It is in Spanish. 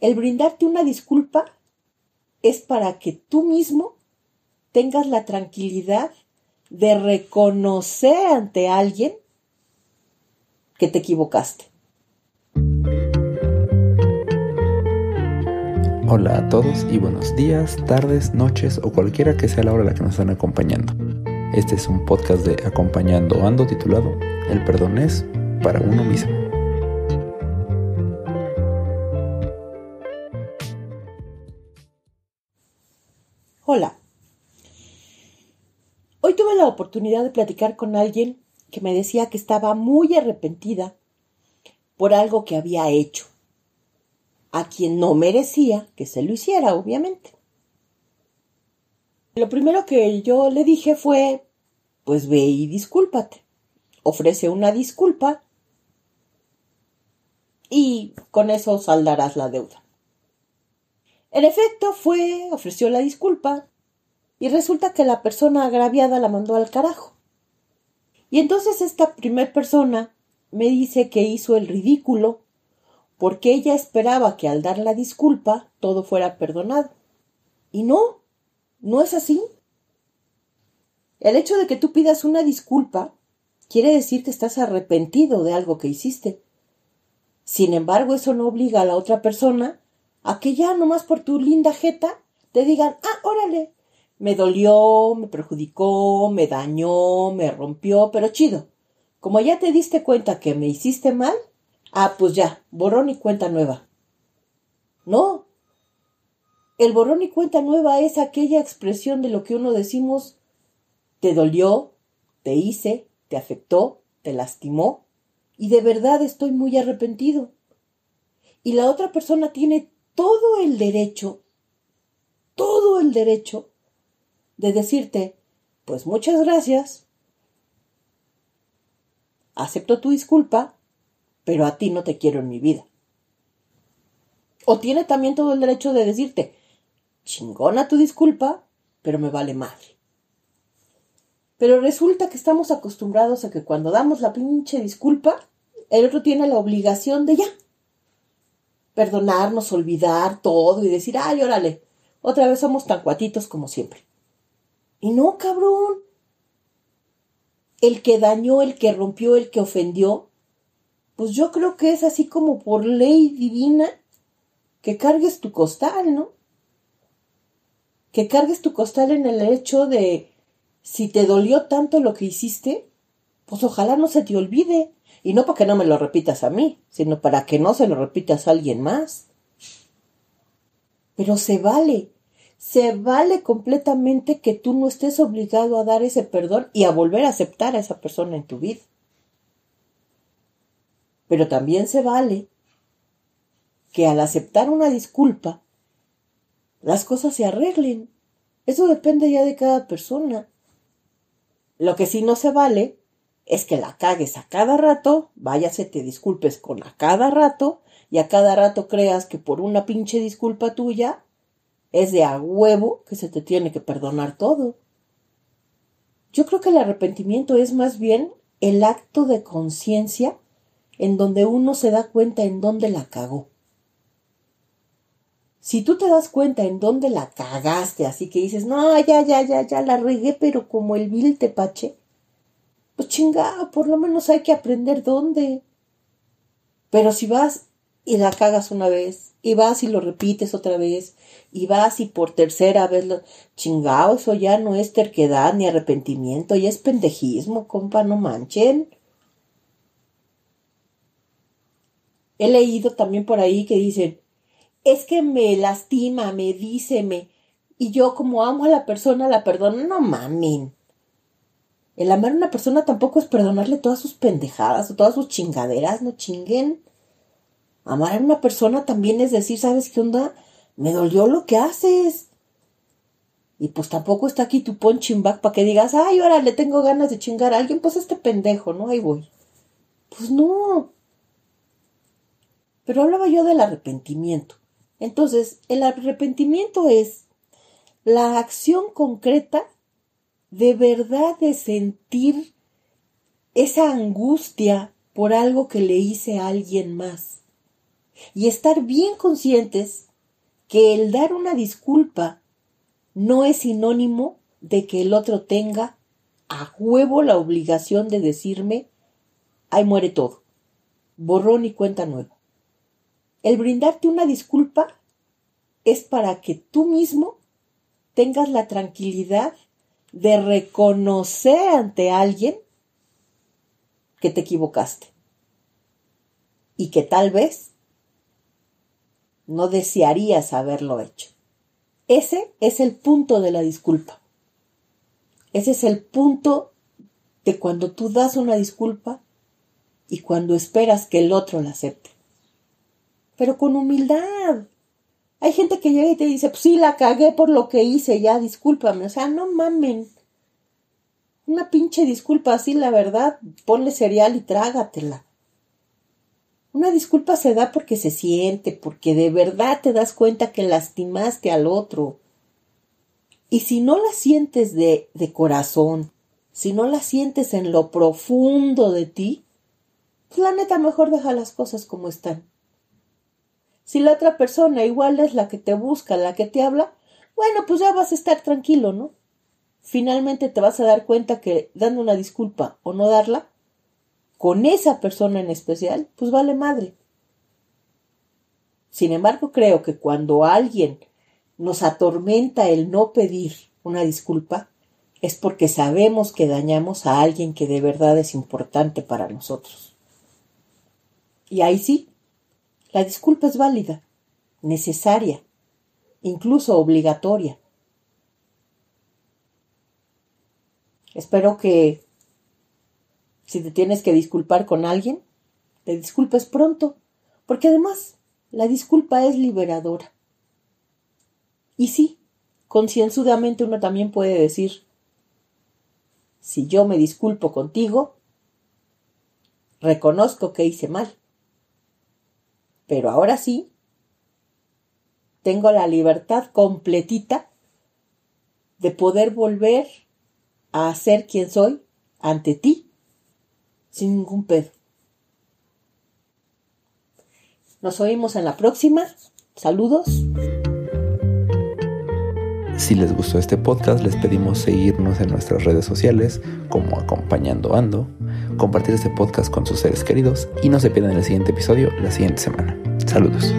El brindarte una disculpa es para que tú mismo tengas la tranquilidad de reconocer ante alguien que te equivocaste. Hola a todos y buenos días, tardes, noches o cualquiera que sea la hora en la que nos están acompañando. Este es un podcast de Acompañando Ando titulado El perdón es para uno mismo. Hola. Hoy tuve la oportunidad de platicar con alguien que me decía que estaba muy arrepentida por algo que había hecho, a quien no merecía que se lo hiciera, obviamente. Lo primero que yo le dije fue, pues ve y discúlpate. Ofrece una disculpa y con eso saldarás la deuda. En efecto, fue, ofreció la disculpa, y resulta que la persona agraviada la mandó al carajo. Y entonces esta primer persona me dice que hizo el ridículo porque ella esperaba que al dar la disculpa todo fuera perdonado. Y no, no es así. El hecho de que tú pidas una disculpa quiere decir que estás arrepentido de algo que hiciste. Sin embargo, eso no obliga a la otra persona a que ya nomás por tu linda jeta te digan, ah, órale, me dolió, me perjudicó, me dañó, me rompió, pero chido. Como ya te diste cuenta que me hiciste mal, ah, pues ya, borrón y cuenta nueva. No. El borrón y cuenta nueva es aquella expresión de lo que uno decimos te dolió, te hice, te afectó, te lastimó, y de verdad estoy muy arrepentido. Y la otra persona tiene todo el derecho, todo el derecho de decirte, pues muchas gracias, acepto tu disculpa, pero a ti no te quiero en mi vida. O tiene también todo el derecho de decirte, chingona tu disculpa, pero me vale madre. Pero resulta que estamos acostumbrados a que cuando damos la pinche disculpa, el otro tiene la obligación de ya, perdonarnos, olvidar todo y decir, ay, órale, otra vez somos tan cuatitos como siempre. Y no, cabrón. El que dañó, el que rompió, el que ofendió, pues yo creo que es así como por ley divina que cargues tu costal, ¿no? Que cargues tu costal en el hecho de si te dolió tanto lo que hiciste, pues ojalá no se te olvide. Y no para que no me lo repitas a mí, sino para que no se lo repitas a alguien más. Pero se vale, se vale completamente que tú no estés obligado a dar ese perdón y a volver a aceptar a esa persona en tu vida. Pero también se vale que al aceptar una disculpa, las cosas se arreglen. Eso depende ya de cada persona. Lo que sí no se vale es que la cagues a cada rato, váyase, te disculpes con a cada rato, y a cada rato creas que por una pinche disculpa tuya es de a huevo que se te tiene que perdonar todo. Yo creo que el arrepentimiento es más bien el acto de conciencia en donde uno se da cuenta en dónde la cagó. Si tú te das cuenta en dónde la cagaste, así que dices, no, ya, ya, ya, ya la regué, pero como el vil tepache, pues chingado, por lo menos hay que aprender dónde. Pero si vas y la cagas una vez, y vas y lo repites otra vez, y vas y por tercera vez lo chingado, eso ya no es terquedad ni arrepentimiento, ya es pendejismo, compa, no manchen. He leído también por ahí que dicen, es que me lastima, me dice, me, y yo como amo a la persona la perdono, no mamen. El amar a una persona tampoco es perdonarle todas sus pendejadas o todas sus chingaderas, no chinguen. Amar a una persona también es decir, ¿sabes qué onda? Me dolió lo que haces. Y pues tampoco está aquí tu punching para que digas, ay, ahora le tengo ganas de chingar a alguien, pues este pendejo, ¿no? Ahí voy. Pues no. Pero hablaba yo del arrepentimiento. Entonces, el arrepentimiento es la acción concreta de verdad de sentir esa angustia por algo que le hice a alguien más. y estar bien conscientes que el dar una disculpa no es sinónimo de que el otro tenga a huevo la obligación de decirme, ahí muere todo, borrón y cuenta nueva. El brindarte una disculpa es para que tú mismo tengas la tranquilidad de reconocer ante alguien que te equivocaste y que tal vez no desearías haberlo hecho. Ese es el punto de la disculpa. Ese es el punto de cuando tú das una disculpa y cuando esperas que el otro la acepte. Pero con humildad. Hay gente que llega y te dice, pues sí, la cagué por lo que hice, ya discúlpame. O sea, no mamen. Una pinche disculpa así, la verdad, ponle cereal y trágatela. Una disculpa se da porque se siente, porque de verdad te das cuenta que lastimaste al otro. Y si no la sientes de, de corazón, si no la sientes en lo profundo de ti, pues la neta mejor deja las cosas como están. Si la otra persona igual es la que te busca, la que te habla, bueno, pues ya vas a estar tranquilo, ¿no? Finalmente te vas a dar cuenta que dando una disculpa o no darla, con esa persona en especial, pues vale madre. Sin embargo, creo que cuando alguien nos atormenta el no pedir una disculpa, es porque sabemos que dañamos a alguien que de verdad es importante para nosotros. Y ahí sí, la disculpa es válida, necesaria, incluso obligatoria. Espero que si te tienes que disculpar con alguien, te disculpes pronto, porque además la disculpa es liberadora. Y sí, concienzudamente uno también puede decir, si yo me disculpo contigo, reconozco que hice mal. Pero ahora sí, tengo la libertad completita de poder volver a ser quien soy ante ti sin ningún pedo. Nos oímos en la próxima. Saludos. Si les gustó este podcast, les pedimos seguirnos en nuestras redes sociales como Acompañando Ando, compartir este podcast con sus seres queridos y no se pierdan el siguiente episodio la siguiente semana. Saludos.